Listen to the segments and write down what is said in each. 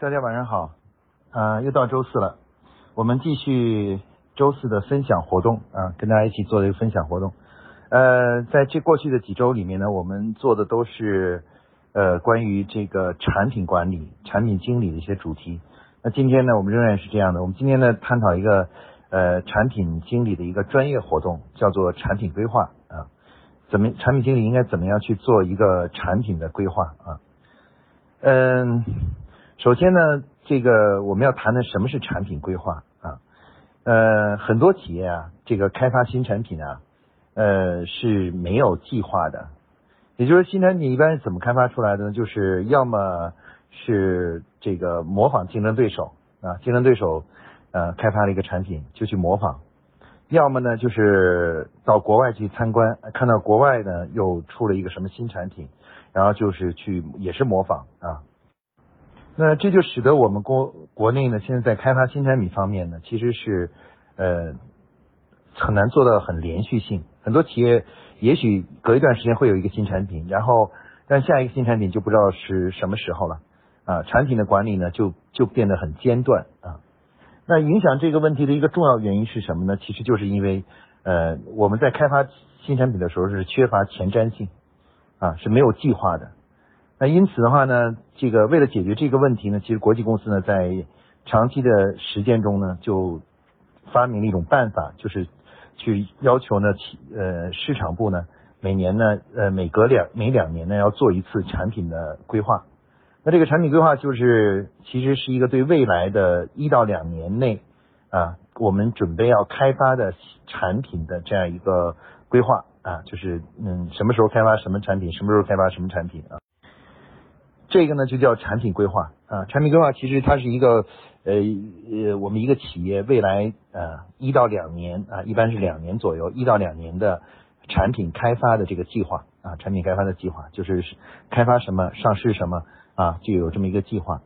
大家晚上好，啊，又到周四了，我们继续周四的分享活动啊，跟大家一起做这个分享活动。呃，在这过去的几周里面呢，我们做的都是呃关于这个产品管理、产品经理的一些主题。那今天呢，我们仍然是这样的，我们今天呢探讨一个呃产品经理的一个专业活动，叫做产品规划啊，怎么产品经理应该怎么样去做一个产品的规划啊？嗯。首先呢，这个我们要谈的什么是产品规划啊？呃，很多企业啊，这个开发新产品啊，呃是没有计划的。也就是新产品一般是怎么开发出来的呢？就是要么是这个模仿竞争对手啊，竞争对手呃开发了一个产品就去模仿；要么呢就是到国外去参观，看到国外呢又出了一个什么新产品，然后就是去也是模仿啊。那这就使得我们国国内呢，现在在开发新产品方面呢，其实是呃很难做到很连续性。很多企业也许隔一段时间会有一个新产品，然后但下一个新产品就不知道是什么时候了啊。产品的管理呢，就就变得很间断啊。那影响这个问题的一个重要原因是什么呢？其实就是因为呃我们在开发新产品的时候是缺乏前瞻性啊，是没有计划的。那因此的话呢，这个为了解决这个问题呢，其实国际公司呢在长期的实践中呢，就发明了一种办法，就是去要求呢，企呃市场部呢每年呢呃每隔两每两年呢要做一次产品的规划。那这个产品规划就是其实是一个对未来的一到两年内啊，我们准备要开发的产品的这样一个规划啊，就是嗯什么时候开发什么产品，什么时候开发什么产品啊。这个呢就叫产品规划啊，产品规划其实它是一个呃呃我们一个企业未来呃一到两年啊，一般是两年左右，一到两年的产品开发的这个计划啊，产品开发的计划就是开发什么上市什么啊，就有这么一个计划。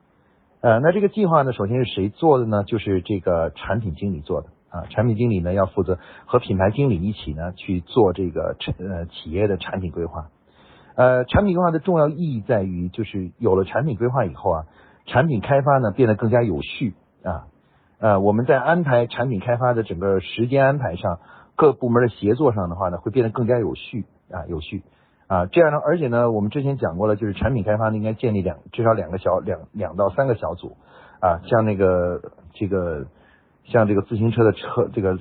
呃，那这个计划呢，首先是谁做的呢？就是这个产品经理做的啊，产品经理呢要负责和品牌经理一起呢去做这个呃企业的产品规划。呃，产品规划的重要意义在于，就是有了产品规划以后啊，产品开发呢变得更加有序啊。呃，我们在安排产品开发的整个时间安排上，各部门的协作上的话呢，会变得更加有序啊，有序啊。这样呢，而且呢，我们之前讲过了，就是产品开发呢应该建立两至少两个小两两到三个小组啊，像那个这个像这个自行车的车这个。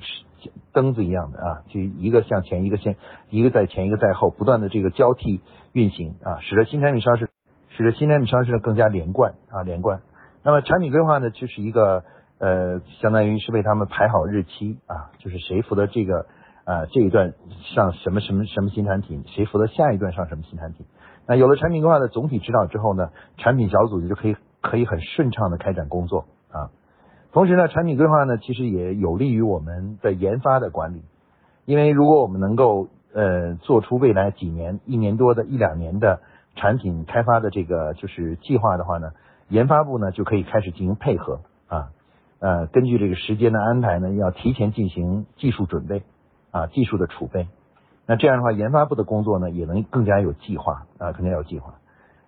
灯子一样的啊，就一个向前，一个先，一个在前，一个在后，不断的这个交替运行啊，使得新产品上市，使得新产品上市更加连贯啊，连贯。那么产品规划呢，就是一个呃，相当于是为他们排好日期啊，就是谁负责这个啊这一段上什么什么什么新产品，谁负责下一段上什么新产品。那有了产品规划的总体指导之后呢，产品小组就可以可以很顺畅的开展工作啊。同时呢，产品规划呢，其实也有利于我们的研发的管理，因为如果我们能够呃做出未来几年、一年多的一两年的产品开发的这个就是计划的话呢，研发部呢就可以开始进行配合啊，呃，根据这个时间的安排呢，要提前进行技术准备啊，技术的储备，那这样的话，研发部的工作呢也能更加有计划啊，更加有计划。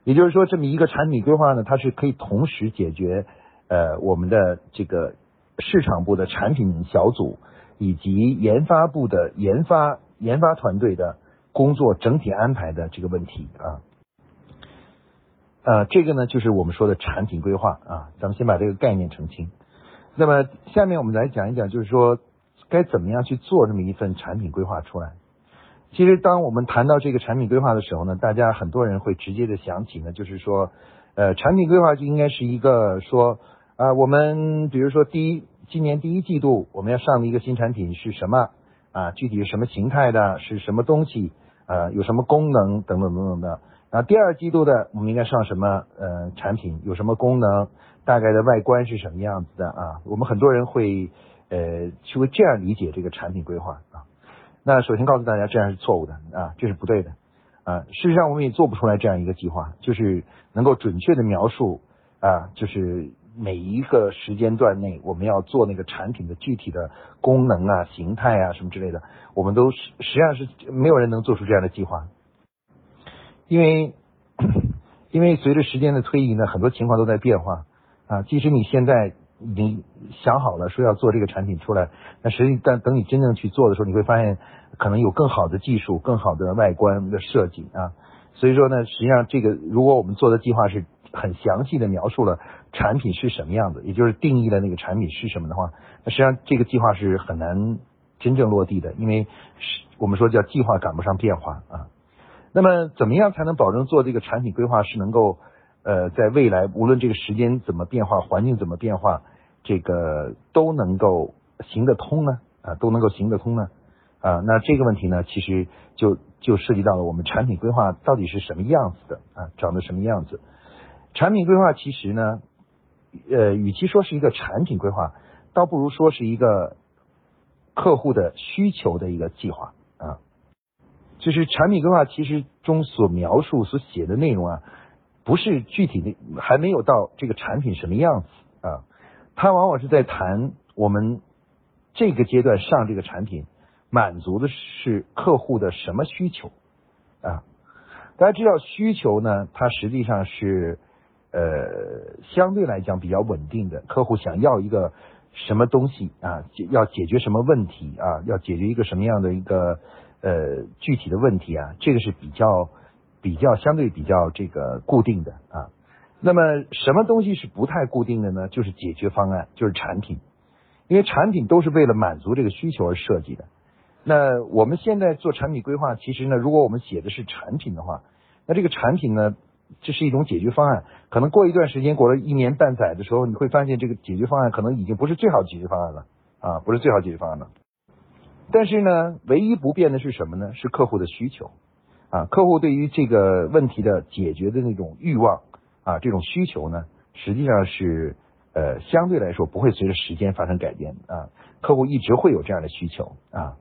也就是说，这么一个产品规划呢，它是可以同时解决。呃，我们的这个市场部的产品小组以及研发部的研发研发团队的工作整体安排的这个问题啊，呃，这个呢就是我们说的产品规划啊，咱们先把这个概念澄清。那么下面我们来讲一讲，就是说该怎么样去做这么一份产品规划出来。其实当我们谈到这个产品规划的时候呢，大家很多人会直接的想起呢，就是说，呃，产品规划就应该是一个说。啊，我们比如说第一，今年第一季度我们要上的一个新产品是什么？啊，具体是什么形态的？是什么东西？呃，有什么功能？等等等等的。啊，第二季度的我们应该上什么？呃，产品有什么功能？大概的外观是什么样子的？啊，我们很多人会呃，去会这样理解这个产品规划啊。那首先告诉大家，这样是错误的啊，这是不对的啊。事实上，我们也做不出来这样一个计划，就是能够准确的描述啊，就是。每一个时间段内，我们要做那个产品的具体的功能啊、形态啊什么之类的，我们都实实际上是没有人能做出这样的计划，因为因为随着时间的推移呢，很多情况都在变化啊，即使你现在已经想好了说要做这个产品出来，那实际但等你真正去做的时候，你会发现可能有更好的技术、更好的外观的设计啊。所以说呢，实际上这个如果我们做的计划是很详细的描述了产品是什么样子，也就是定义了那个产品是什么的话，那实际上这个计划是很难真正落地的，因为我们说叫计划赶不上变化啊。那么怎么样才能保证做这个产品规划是能够呃在未来无论这个时间怎么变化，环境怎么变化，这个都能够行得通呢？啊，都能够行得通呢？啊，那这个问题呢，其实就就涉及到了我们产品规划到底是什么样子的啊，长得什么样子？产品规划其实呢，呃，与其说是一个产品规划，倒不如说是一个客户的需求的一个计划啊。就是产品规划其实中所描述、所写的内容啊，不是具体的，还没有到这个产品什么样子啊，它往往是在谈我们这个阶段上这个产品。满足的是客户的什么需求啊？大家知道需求呢，它实际上是呃相对来讲比较稳定的。客户想要一个什么东西啊？要解决什么问题啊？要解决一个什么样的一个呃具体的问题啊？这个是比较比较相对比较这个固定的啊。那么什么东西是不太固定的呢？就是解决方案，就是产品，因为产品都是为了满足这个需求而设计的。那我们现在做产品规划，其实呢，如果我们写的是产品的话，那这个产品呢，这是一种解决方案。可能过一段时间，过了一年半载的时候，你会发现这个解决方案可能已经不是最好的解决方案了啊，不是最好解决方案了。但是呢，唯一不变的是什么呢？是客户的需求啊，客户对于这个问题的解决的那种欲望啊，这种需求呢，实际上是呃相对来说不会随着时间发生改变啊，客户一直会有这样的需求啊。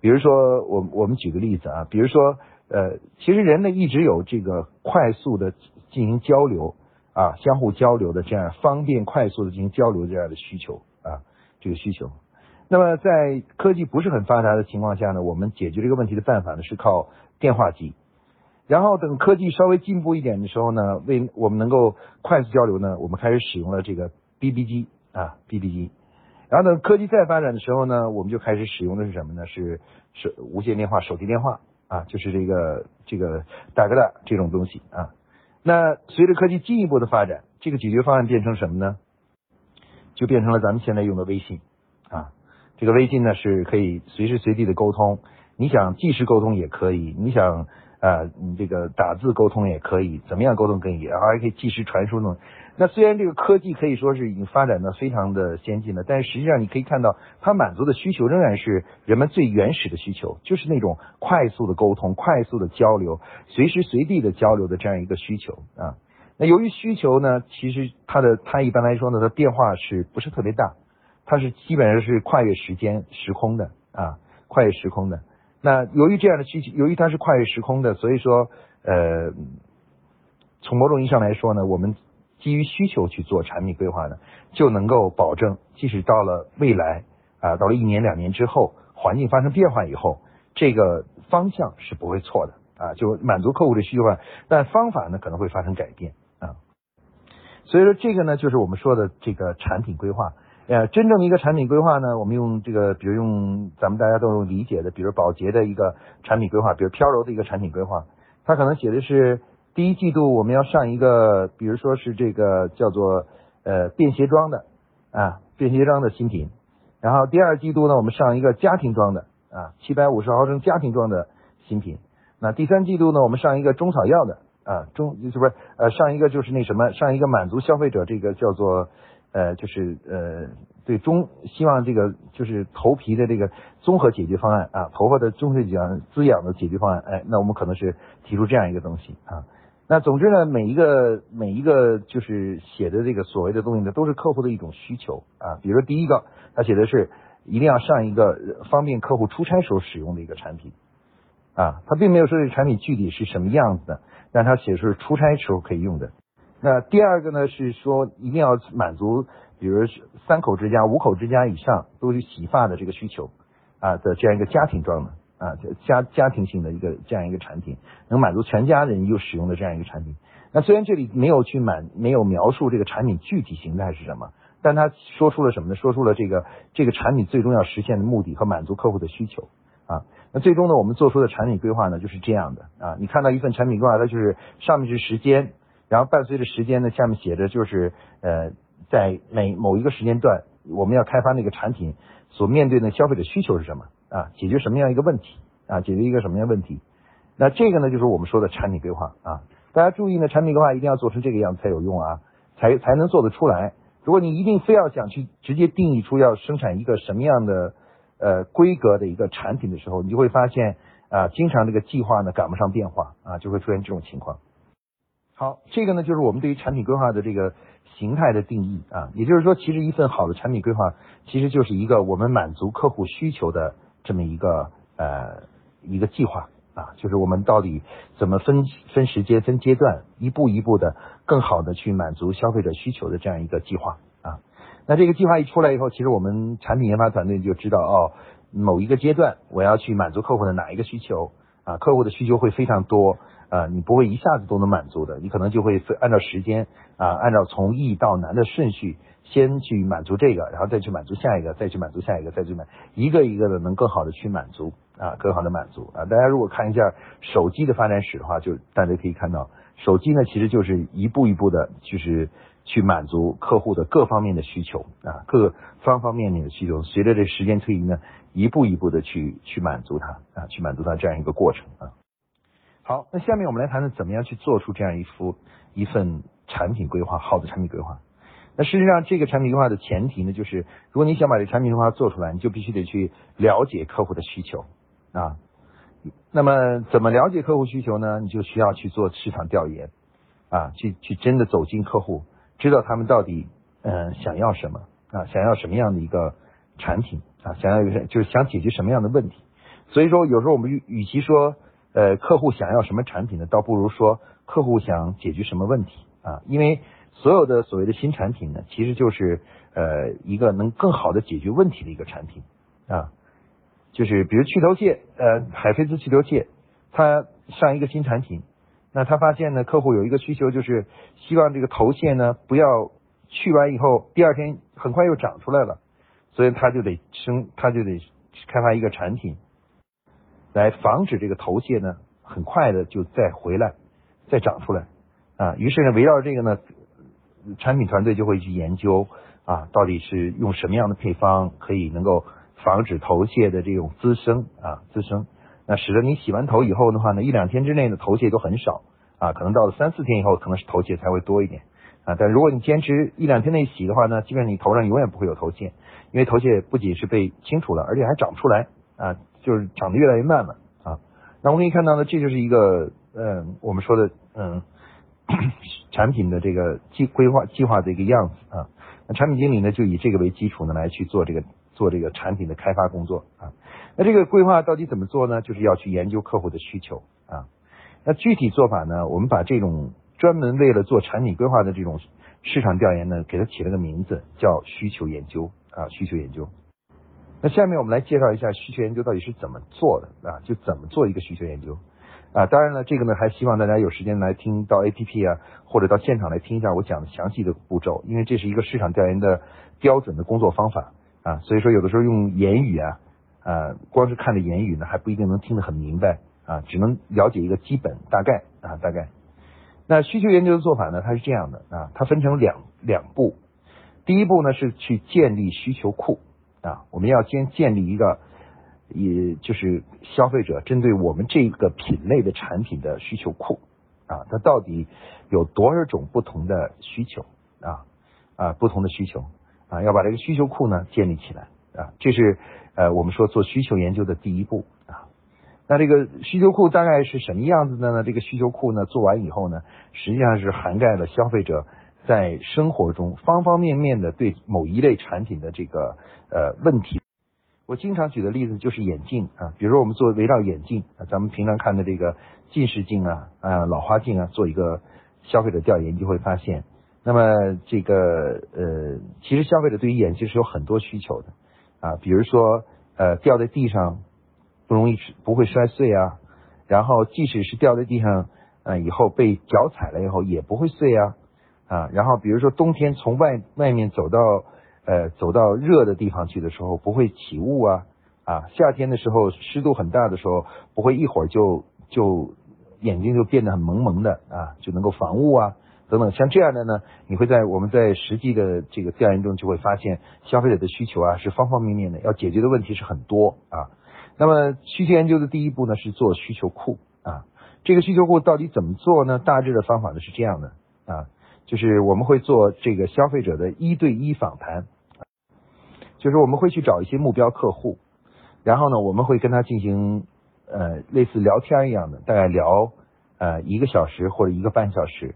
比如说，我我们举个例子啊，比如说，呃，其实人呢一直有这个快速的进行交流啊，相互交流的这样方便快速的进行交流这样的需求啊，这个需求。那么在科技不是很发达的情况下呢，我们解决这个问题的办法呢是靠电话机。然后等科技稍微进步一点的时候呢，为我们能够快速交流呢，我们开始使用了这个 BB 机啊，BB 机。然后等科技再发展的时候呢，我们就开始使用的是什么呢？是手无线电话、手提电话啊，就是这个这个大哥大这种东西啊。那随着科技进一步的发展，这个解决方案变成什么呢？就变成了咱们现在用的微信啊。这个微信呢是可以随时随地的沟通，你想即时沟通也可以，你想啊你这个打字沟通也可以，怎么样沟通可以，然后还可以即时传输呢。那虽然这个科技可以说是已经发展的非常的先进了，但是实际上你可以看到，它满足的需求仍然是人们最原始的需求，就是那种快速的沟通、快速的交流、随时随地的交流的这样一个需求啊。那由于需求呢，其实它的它一般来说呢，它变化是不是特别大？它是基本上是跨越时间、时空的啊，跨越时空的。那由于这样的需求，由于它是跨越时空的，所以说呃，从某种意义上来说呢，我们。基于需求去做产品规划呢，就能够保证，即使到了未来啊，到了一年两年之后，环境发生变化以后，这个方向是不会错的啊，就满足客户的需求，但方法呢可能会发生改变啊。所以说这个呢，就是我们说的这个产品规划。呃，真正的一个产品规划呢，我们用这个，比如用咱们大家都能理解的，比如宝洁的一个产品规划，比如飘柔的一个产品规划，它可能写的是。第一季度我们要上一个，比如说是这个叫做呃便携装的啊便携装的新品，然后第二季度呢我们上一个家庭装的啊七百五十毫升家庭装的新品，那第三季度呢我们上一个中草药的啊中是不是呃上一个就是那什么上一个满足消费者这个叫做呃就是呃对中希望这个就是头皮的这个综合解决方案啊头发的综合养滋养的解决方案哎那我们可能是提出这样一个东西啊。那总之呢，每一个每一个就是写的这个所谓的东西呢，都是客户的一种需求啊。比如说第一个，他写的是一定要上一个方便客户出差时候使用的一个产品啊，他并没有说这产品具体是什么样子的，但他写的是出差时候可以用的。那第二个呢是说一定要满足，比如三口之家、五口之家以上都是洗发的这个需求啊的这样一个家庭装的。啊，家家庭性的一个这样一个产品，能满足全家人又使用的这样一个产品。那虽然这里没有去满没有描述这个产品具体形态是什么，但他说出了什么呢？说出了这个这个产品最终要实现的目的和满足客户的需求啊。那最终呢，我们做出的产品规划呢就是这样的啊。你看到一份产品规划，它就是上面是时间，然后伴随着时间呢，下面写着就是呃，在每某一个时间段，我们要开发那个产品所面对的消费者需求是什么啊？解决什么样一个问题啊？解决一个什么样问题？那这个呢，就是我们说的产品规划啊。大家注意呢，产品规划一定要做成这个样子才有用啊，才才能做得出来。如果你一定非要想去直接定义出要生产一个什么样的呃规格的一个产品的时候，你就会发现啊，经常这个计划呢赶不上变化啊，就会出现这种情况。好，这个呢就是我们对于产品规划的这个形态的定义啊，也就是说，其实一份好的产品规划其实就是一个我们满足客户需求的这么一个呃一个计划。啊，就是我们到底怎么分分时间、分阶段，一步一步的更好的去满足消费者需求的这样一个计划啊。那这个计划一出来以后，其实我们产品研发团队就知道哦，某一个阶段我要去满足客户的哪一个需求啊，客户的需求会非常多啊，你不会一下子都能满足的，你可能就会按照时间啊，按照从易到难的顺序，先去满足这个，然后再去满足下一个，再去满足下一个，再去满一个一个的能更好的去满足。啊，更好的满足啊！大家如果看一下手机的发展史的话，就大家可以看到，手机呢其实就是一步一步的，就是去满足客户的各方面的需求啊，各方方面面的需求。随着这时间推移呢，一步一步的去去满足它啊，去满足它这样一个过程啊。好，那下面我们来谈谈怎么样去做出这样一幅一份产品规划，好的产品规划。那事实上，这个产品规划的前提呢，就是如果你想把这产品规划做出来，你就必须得去了解客户的需求。啊，那么怎么了解客户需求呢？你就需要去做市场调研，啊，去去真的走进客户，知道他们到底嗯想要什么啊，想要什么样的一个产品啊，想要一个就是想解决什么样的问题。所以说，有时候我们与其说呃客户想要什么产品呢，倒不如说客户想解决什么问题啊，因为所有的所谓的新产品呢，其实就是呃一个能更好的解决问题的一个产品啊。就是比如去头屑，呃，海飞丝去头屑，它上一个新产品，那他发现呢，客户有一个需求，就是希望这个头屑呢不要去完以后第二天很快又长出来了，所以他就得生，他就得开发一个产品，来防止这个头屑呢很快的就再回来，再长出来啊。于是呢，围绕这个呢，产品团队就会去研究啊，到底是用什么样的配方可以能够。防止头屑的这种滋生啊滋生，那使得你洗完头以后的话呢，一两天之内的头屑都很少啊，可能到了三四天以后，可能是头屑才会多一点啊。但如果你坚持一两天内洗的话呢，基本上你头上永远不会有头屑，因为头屑不仅是被清除了，而且还长不出来啊，就是长得越来越慢了啊。那我们可以看到呢，这就是一个嗯，我们说的嗯，产品的这个计规划计划的一个样子啊。那产品经理呢，就以这个为基础呢，来去做这个。做这个产品的开发工作啊，那这个规划到底怎么做呢？就是要去研究客户的需求啊。那具体做法呢？我们把这种专门为了做产品规划的这种市场调研呢，给它起了个名字，叫需求研究啊。需求研究。那下面我们来介绍一下需求研究到底是怎么做的啊？就怎么做一个需求研究啊？当然了，这个呢还希望大家有时间来听到 APP 啊，或者到现场来听一下我讲的详细的步骤，因为这是一个市场调研的标准的工作方法。啊，所以说有的时候用言语啊，啊，光是看着言语呢，还不一定能听得很明白啊，只能了解一个基本大概啊，大概。那需求研究的做法呢，它是这样的啊，它分成两两步，第一步呢是去建立需求库啊，我们要先建立一个，也就是消费者针对我们这个品类的产品的需求库啊，它到底有多少种不同的需求啊啊，不同的需求。啊，要把这个需求库呢建立起来啊，这是呃我们说做需求研究的第一步啊。那这个需求库大概是什么样子的呢？这个需求库呢做完以后呢，实际上是涵盖了消费者在生活中方方面面的对某一类产品的这个呃问题。我经常举的例子就是眼镜啊，比如我们做围绕眼镜啊，咱们平常看的这个近视镜啊啊老花镜啊，做一个消费者调研，就会发现。那么这个呃，其实消费者对于眼镜是有很多需求的啊，比如说呃掉在地上不容易不会摔碎啊，然后即使是掉在地上呃以后被脚踩了以后也不会碎啊啊，然后比如说冬天从外外面走到呃走到热的地方去的时候不会起雾啊啊，夏天的时候湿度很大的时候不会一会儿就就眼睛就变得很蒙蒙的啊，就能够防雾啊。等等，像这样的呢，你会在我们在实际的这个调研中就会发现，消费者的需求啊是方方面面的，要解决的问题是很多啊。那么需求研究的第一步呢是做需求库啊，这个需求库到底怎么做呢？大致的方法呢是这样的啊，就是我们会做这个消费者的一对一访谈，就是我们会去找一些目标客户，然后呢我们会跟他进行呃类似聊天一样的，大概聊呃一个小时或者一个半小时。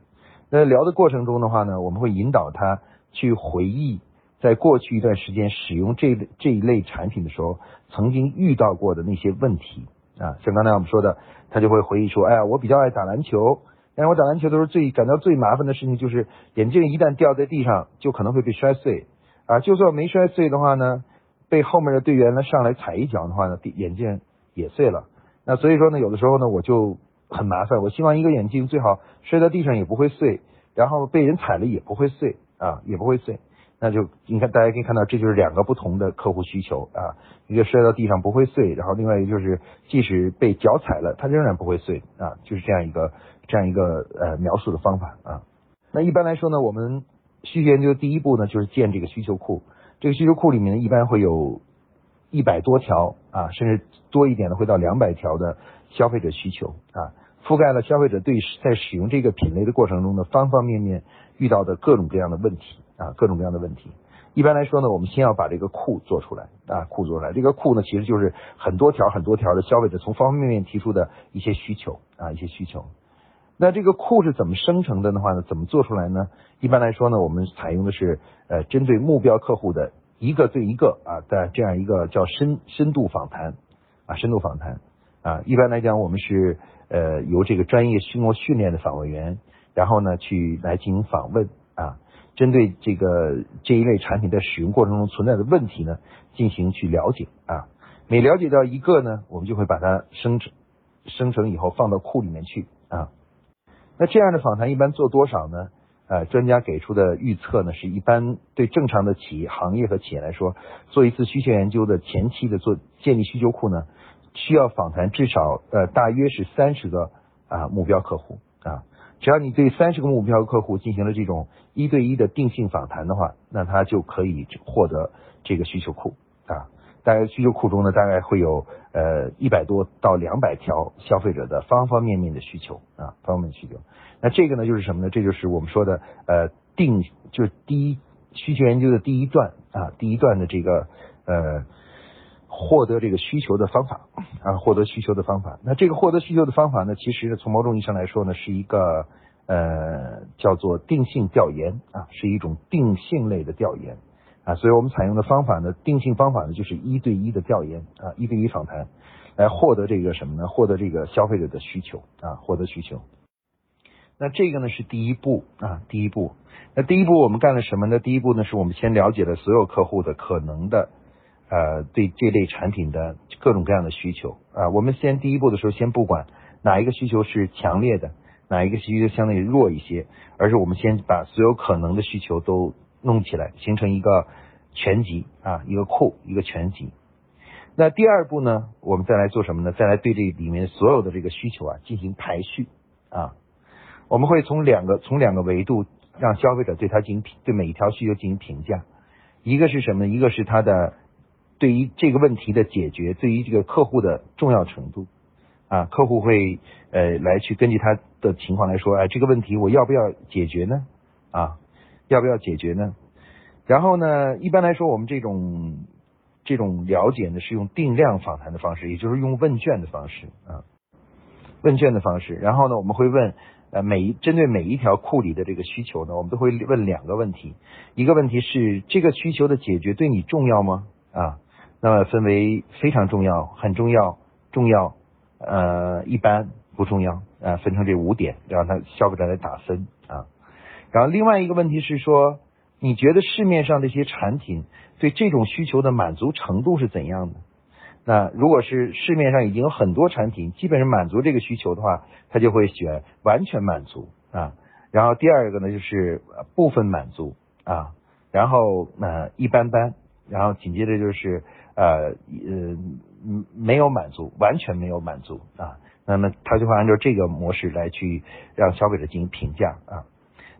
那聊的过程中的话呢，我们会引导他去回忆在过去一段时间使用这这一类产品的时候，曾经遇到过的那些问题啊，像刚才我们说的，他就会回忆说，哎呀，我比较爱打篮球，但是我打篮球的时候最感到最麻烦的事情就是眼镜一旦掉在地上就可能会被摔碎啊，就算没摔碎的话呢，被后面的队员呢上来踩一脚的话呢，眼镜也碎了。那所以说呢，有的时候呢，我就。很麻烦，我希望一个眼镜最好摔在地上也不会碎，然后被人踩了也不会碎啊，也不会碎。那就你看，大家可以看到，这就是两个不同的客户需求啊，一个摔到地上不会碎，然后另外一个就是即使被脚踩了，它仍然不会碎啊，就是这样一个这样一个呃描述的方法啊。那一般来说呢，我们需求研究第一步呢就是建这个需求库，这个需求库里面呢一般会有一百多条啊，甚至多一点的会到两百条的。消费者需求啊，覆盖了消费者对在使用这个品类的过程中的方方面面遇到的各种各样的问题啊，各种各样的问题。一般来说呢，我们先要把这个库做出来啊，库做出来。这个库呢，其实就是很多条很多条的消费者从方方面面提出的一些需求啊，一些需求。那这个库是怎么生成的的话呢？怎么做出来呢？一般来说呢，我们采用的是呃，针对目标客户的一个对一个啊的这样一个叫深深度访谈啊，深度访谈。啊，一般来讲，我们是呃由这个专业经过训练的访问员，然后呢去来进行访问啊，针对这个这一类产品在使用过程中存在的问题呢，进行去了解啊。每了解到一个呢，我们就会把它生成生成以后放到库里面去啊。那这样的访谈一般做多少呢？呃，专家给出的预测呢，是一般对正常的企业行业和企业来说，做一次需求研究的前期的做建立需求库呢。需要访谈至少呃大约是三十个啊目标客户，只要你对三十个目标客户进行了这种一对一的定性访谈的话，那他就可以获得这个需求库啊。大概需求库中呢，大概会有呃一百多到两百条消费者的方方面面的需求啊，方方面面需求。那这个呢就是什么呢？这就是我们说的呃定就是第一需求研究的第一段啊，第一段的这个呃。获得这个需求的方法啊，获得需求的方法。那这个获得需求的方法呢，其实从某种意义上来说呢，是一个呃叫做定性调研啊，是一种定性类的调研啊。所以我们采用的方法呢，定性方法呢，就是一对一的调研啊，一对一访谈，来获得这个什么呢？获得这个消费者的需求啊，获得需求。那这个呢是第一步啊，第一步。那第一步我们干了什么呢？第一步呢是我们先了解了所有客户的可能的。呃，对这类产品的各种各样的需求啊，我们先第一步的时候，先不管哪一个需求是强烈的，哪一个需求相对弱一些，而是我们先把所有可能的需求都弄起来，形成一个全集啊，一个库，一个全集。那第二步呢，我们再来做什么呢？再来对这里面所有的这个需求啊进行排序啊。我们会从两个从两个维度让消费者对他进行对每一条需求进行评价，一个是什么呢？一个是他的。对于这个问题的解决，对于这个客户的重要程度啊，客户会呃来去根据他的情况来说，哎，这个问题我要不要解决呢？啊，要不要解决呢？然后呢，一般来说，我们这种这种了解呢，是用定量访谈的方式，也就是用问卷的方式啊，问卷的方式。然后呢，我们会问呃每一针对每一条库里的这个需求呢，我们都会问两个问题，一个问题是这个需求的解决对你重要吗？啊？那么分为非常重要、很重要、重要、呃一般不重要啊，分成这五点，让他消费者来打分啊。然后另外一个问题是说，你觉得市面上这些产品对这种需求的满足程度是怎样的？那如果是市面上已经有很多产品，基本上满足这个需求的话，他就会选完全满足啊。然后第二个呢，就是部分满足啊，然后呃一般般，然后紧接着就是呃呃没有满足，完全没有满足啊。那么他就会按照这个模式来去让消费者进行评价啊。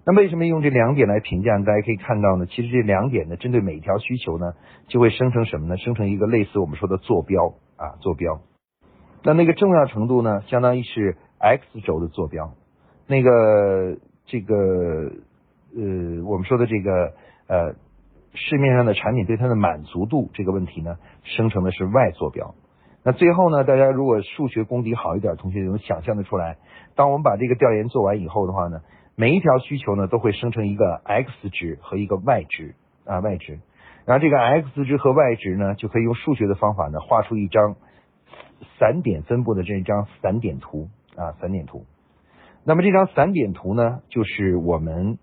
那为什么用这两点来评价？大家可以看到呢，其实这两点呢，针对每一条需求呢，就会生成什么呢？生成一个类似我们说的坐标啊，坐标。那那个重要程度呢，相当于是 x 轴的坐标。那个这个呃，我们说的这个呃，市面上的产品对它的满足度这个问题呢，生成的是 y 坐标。那最后呢，大家如果数学功底好一点，同学就能想象的出来，当我们把这个调研做完以后的话呢。每一条需求呢，都会生成一个 x 值和一个 y 值啊，y 值。然后这个 x 值和 y 值呢，就可以用数学的方法呢，画出一张散点分布的这一张散点图啊，散点图。那么这张散点图呢，就是我们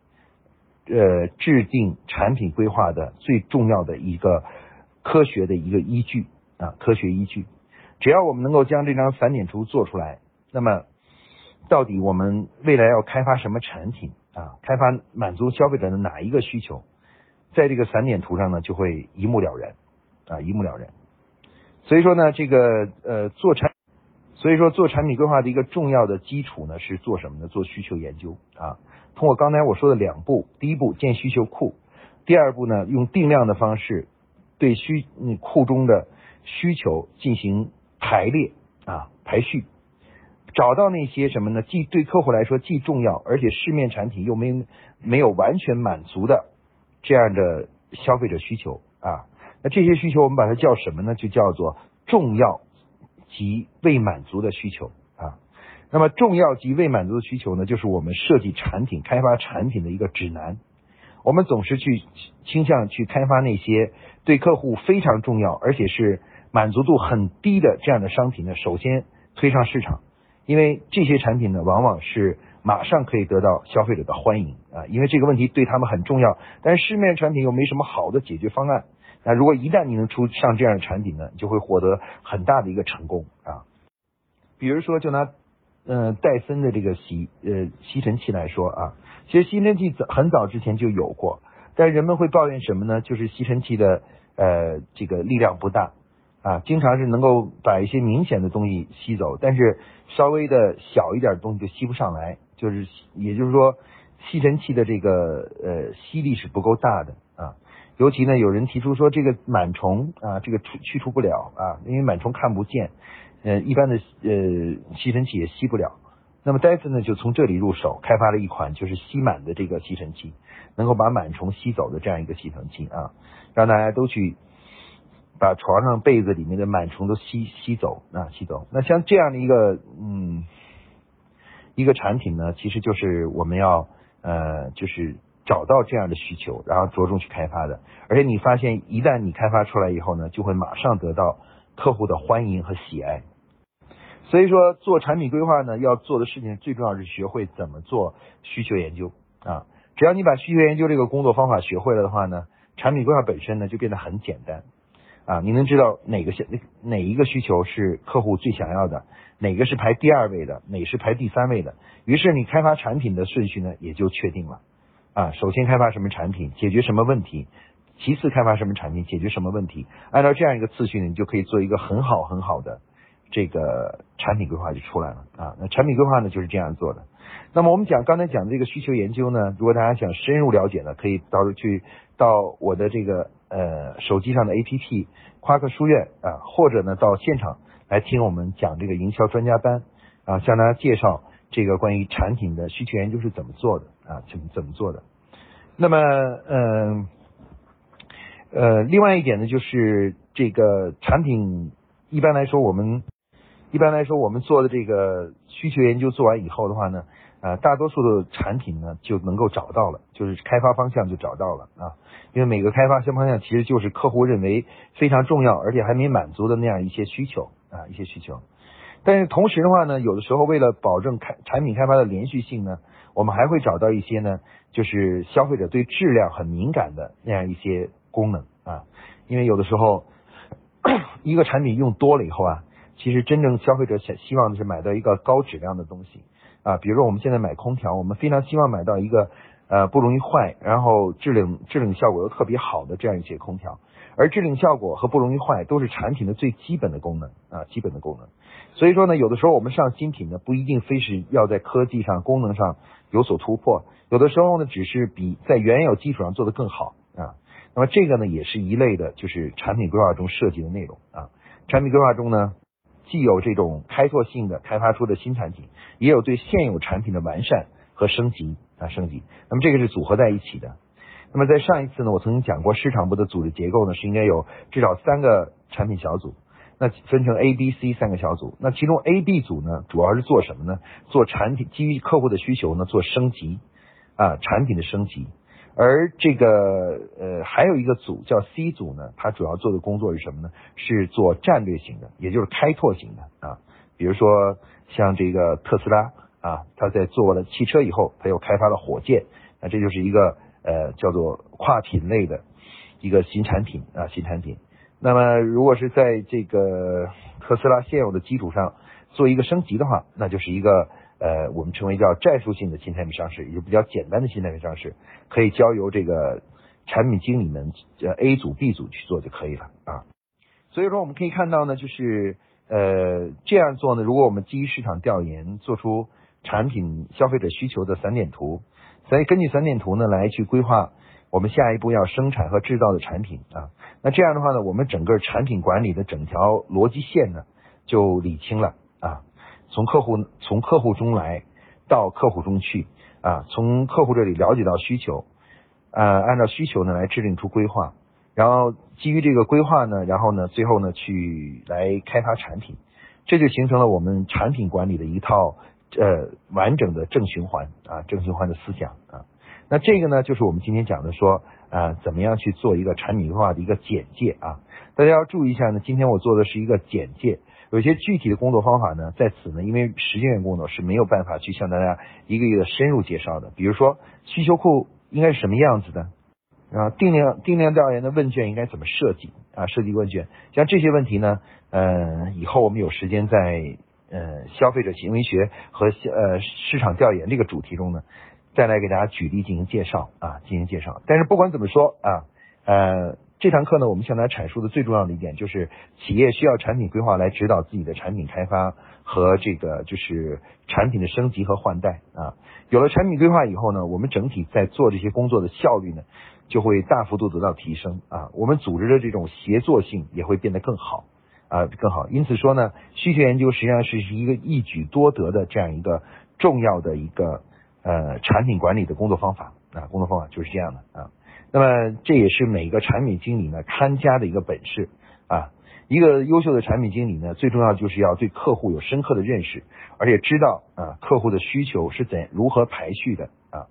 呃制定产品规划的最重要的一个科学的一个依据啊，科学依据。只要我们能够将这张散点图做出来，那么。到底我们未来要开发什么产品啊？开发满足消费者的哪一个需求？在这个散点图上呢，就会一目了然啊，一目了然。所以说呢，这个呃做产，所以说做产品规划的一个重要的基础呢，是做什么呢？做需求研究啊。通过刚才我说的两步，第一步建需求库，第二步呢，用定量的方式对需库中的需求进行排列啊，排序。找到那些什么呢？既对客户来说既重要，而且市面产品又没没有完全满足的这样的消费者需求啊。那这些需求我们把它叫什么呢？就叫做重要及未满足的需求啊。那么重要及未满足的需求呢，就是我们设计产品、开发产品的一个指南。我们总是去倾向去开发那些对客户非常重要，而且是满足度很低的这样的商品呢。首先推上市场。因为这些产品呢，往往是马上可以得到消费者的欢迎啊，因为这个问题对他们很重要。但是市面产品又没什么好的解决方案。那如果一旦你能出上这样的产品呢，你就会获得很大的一个成功啊。比如说，就拿呃戴森的这个吸呃吸尘器来说啊，其实吸尘器早很早之前就有过，但人们会抱怨什么呢？就是吸尘器的呃这个力量不大。啊，经常是能够把一些明显的东西吸走，但是稍微的小一点的东西就吸不上来，就是也就是说，吸尘器的这个呃吸力是不够大的。尤其呢，有人提出说这个螨虫啊，这个除去除不了啊，因为螨虫看不见，呃，一般的呃吸尘器也吸不了。那么戴森呢，就从这里入手，开发了一款就是吸螨的这个吸尘器，能够把螨虫吸走的这样一个吸尘器啊，让大家都去。把床上被子里面的螨虫都吸吸走啊，吸走。那像这样的一个嗯一个产品呢，其实就是我们要呃就是找到这样的需求，然后着重去开发的。而且你发现，一旦你开发出来以后呢，就会马上得到客户的欢迎和喜爱。所以说，做产品规划呢，要做的事情最重要是学会怎么做需求研究啊。只要你把需求研究这个工作方法学会了的话呢，产品规划本身呢就变得很简单。啊，你能知道哪个哪哪一个需求是客户最想要的，哪个是排第二位的，哪是排第三位的？于是你开发产品的顺序呢也就确定了。啊，首先开发什么产品，解决什么问题；其次开发什么产品，解决什么问题。按照这样一个次序呢，你就可以做一个很好很好的这个产品规划就出来了。啊，那产品规划呢就是这样做的。那么我们讲刚才讲的这个需求研究呢，如果大家想深入了解呢，可以到时候去到我的这个。呃，手机上的 APP 夸克书院啊，或者呢到现场来听我们讲这个营销专家班啊，向大家介绍这个关于产品的需求研究是怎么做的啊，怎么怎么做的。那么，嗯，呃，另外一点呢，就是这个产品一般来说，我们一般来说我们做的这个需求研究做完以后的话呢。啊，大多数的产品呢就能够找到了，就是开发方向就找到了啊。因为每个开发新方向其实就是客户认为非常重要，而且还没满足的那样一些需求啊，一些需求。但是同时的话呢，有的时候为了保证开产品开发的连续性呢，我们还会找到一些呢，就是消费者对质量很敏感的那样一些功能啊。因为有的时候一个产品用多了以后啊，其实真正消费者想希望的是买到一个高质量的东西啊。比如说我们现在买空调，我们非常希望买到一个呃不容易坏，然后制冷制冷效果又特别好的这样一些空调。而制冷效果和不容易坏都是产品的最基本的功能啊，基本的功能。所以说呢，有的时候我们上新品呢，不一定非是要在科技上、功能上有所突破，有的时候呢，只是比在原有基础上做得更好啊。那么这个呢，也是一类的，就是产品规划中涉及的内容啊。产品规划中呢，既有这种开拓性的开发出的新产品，也有对现有产品的完善和升级啊升级。那么这个是组合在一起的。那么在上一次呢，我曾经讲过市场部的组织结构呢，是应该有至少三个产品小组，那分成 A、B、C 三个小组。那其中 A、B 组呢，主要是做什么呢？做产品基于客户的需求呢，做升级啊，产品的升级。而这个呃，还有一个组叫 C 组呢，它主要做的工作是什么呢？是做战略型的，也就是开拓型的啊。比如说像这个特斯拉啊，它在做了汽车以后，它又开发了火箭，那这就是一个。呃，叫做跨品类的一个新产品啊，新产品。那么，如果是在这个特斯拉现有的基础上做一个升级的话，那就是一个呃，我们称为叫战术性的新产品上市，也就比较简单的新产品上市，可以交由这个产品经理们呃 A 组、B 组去做就可以了啊。所以说，我们可以看到呢，就是呃这样做呢，如果我们基于市场调研做出产品消费者需求的散点图。所以根据散点图呢来去规划我们下一步要生产和制造的产品啊，那这样的话呢，我们整个产品管理的整条逻辑线呢就理清了啊，从客户从客户中来到客户中去啊，从客户这里了解到需求啊，按照需求呢来制定出规划，然后基于这个规划呢，然后呢最后呢去来开发产品，这就形成了我们产品管理的一套。呃，完整的正循环啊，正循环的思想啊，那这个呢，就是我们今天讲的说啊，怎么样去做一个产品规划的一个简介啊？大家要注意一下呢，今天我做的是一个简介，有些具体的工作方法呢，在此呢，因为时间工作是没有办法去向大家一个一个深入介绍的。比如说，需求库应该是什么样子的啊？定量定量调研的问卷应该怎么设计啊？设计问卷，像这些问题呢，呃，以后我们有时间在。呃，消费者行为学和呃市场调研这个主题中呢，再来给大家举例进行介绍啊，进行介绍。但是不管怎么说啊，呃，这堂课呢，我们向大家阐述的最重要的一点就是，企业需要产品规划来指导自己的产品开发和这个就是产品的升级和换代啊。有了产品规划以后呢，我们整体在做这些工作的效率呢，就会大幅度得到提升啊。我们组织的这种协作性也会变得更好。啊，更好。因此说呢，需求研究实际上是一个一举多得的这样一个重要的一个呃产品管理的工作方法啊，工作方法就是这样的啊。那么这也是每个产品经理呢看家的一个本事啊。一个优秀的产品经理呢，最重要就是要对客户有深刻的认识，而且知道啊客户的需求是怎如何排序的啊。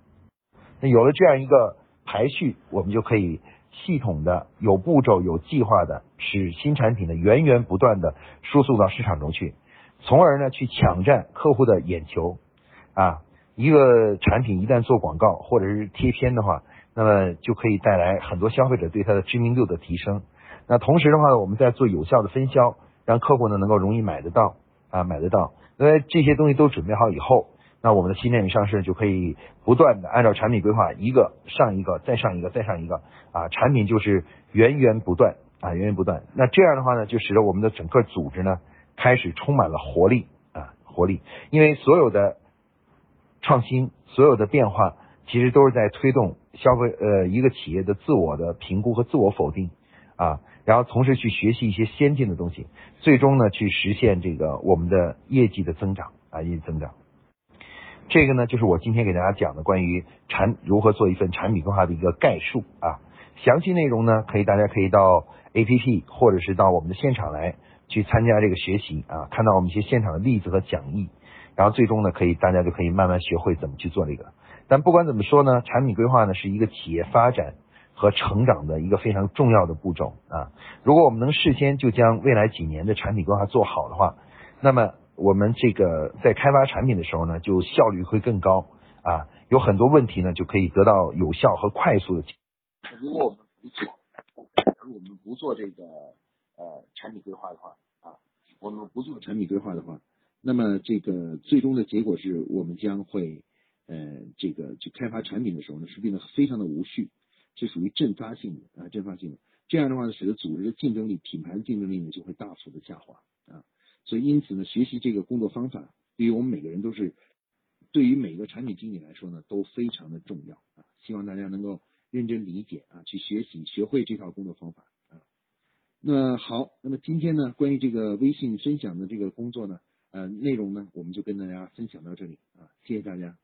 那有了这样一个排序，我们就可以。系统的、有步骤、有计划的，使新产品呢源源不断的输送到市场中去，从而呢去抢占客户的眼球啊。一个产品一旦做广告或者是贴片的话，那么就可以带来很多消费者对它的知名度的提升。那同时的话呢，我们在做有效的分销，让客户呢能够容易买得到啊，买得到。那这些东西都准备好以后。那我们的新产品上市就可以不断的按照产品规划一个上一个再上一个再上一个啊，产品就是源源不断啊，源源不断。那这样的话呢，就使得我们的整个组织呢开始充满了活力啊，活力。因为所有的创新，所有的变化，其实都是在推动消费呃一个企业的自我的评估和自我否定啊，然后同时去学习一些先进的东西，最终呢去实现这个我们的业绩的增长啊，业绩增长。这个呢，就是我今天给大家讲的关于产如何做一份产品规划的一个概述啊。详细内容呢，可以大家可以到 A P P 或者是到我们的现场来去参加这个学习啊，看到我们一些现场的例子和讲义，然后最终呢，可以大家就可以慢慢学会怎么去做这个。但不管怎么说呢，产品规划呢是一个企业发展和成长的一个非常重要的步骤啊。如果我们能事先就将未来几年的产品规划做好的话，那么。我们这个在开发产品的时候呢，就效率会更高啊，有很多问题呢就可以得到有效和快速的。如果我们不做，如果我们不做这个呃产品规划的话啊，我们不做产品规划的话，那么这个最终的结果是我们将会呃这个去开发产品的时候呢，是变得非常的无序，是属于阵发性的啊阵发性的。这样的话呢，使得组织的竞争力、品牌的竞争力呢就会大幅的下滑啊。所以因此呢，学习这个工作方法，对于我们每个人都是，对于每个产品经理来说呢，都非常的重要啊。希望大家能够认真理解啊，去学习学会这套工作方法啊。那好，那么今天呢，关于这个微信分享的这个工作呢，呃，内容呢，我们就跟大家分享到这里啊，谢谢大家。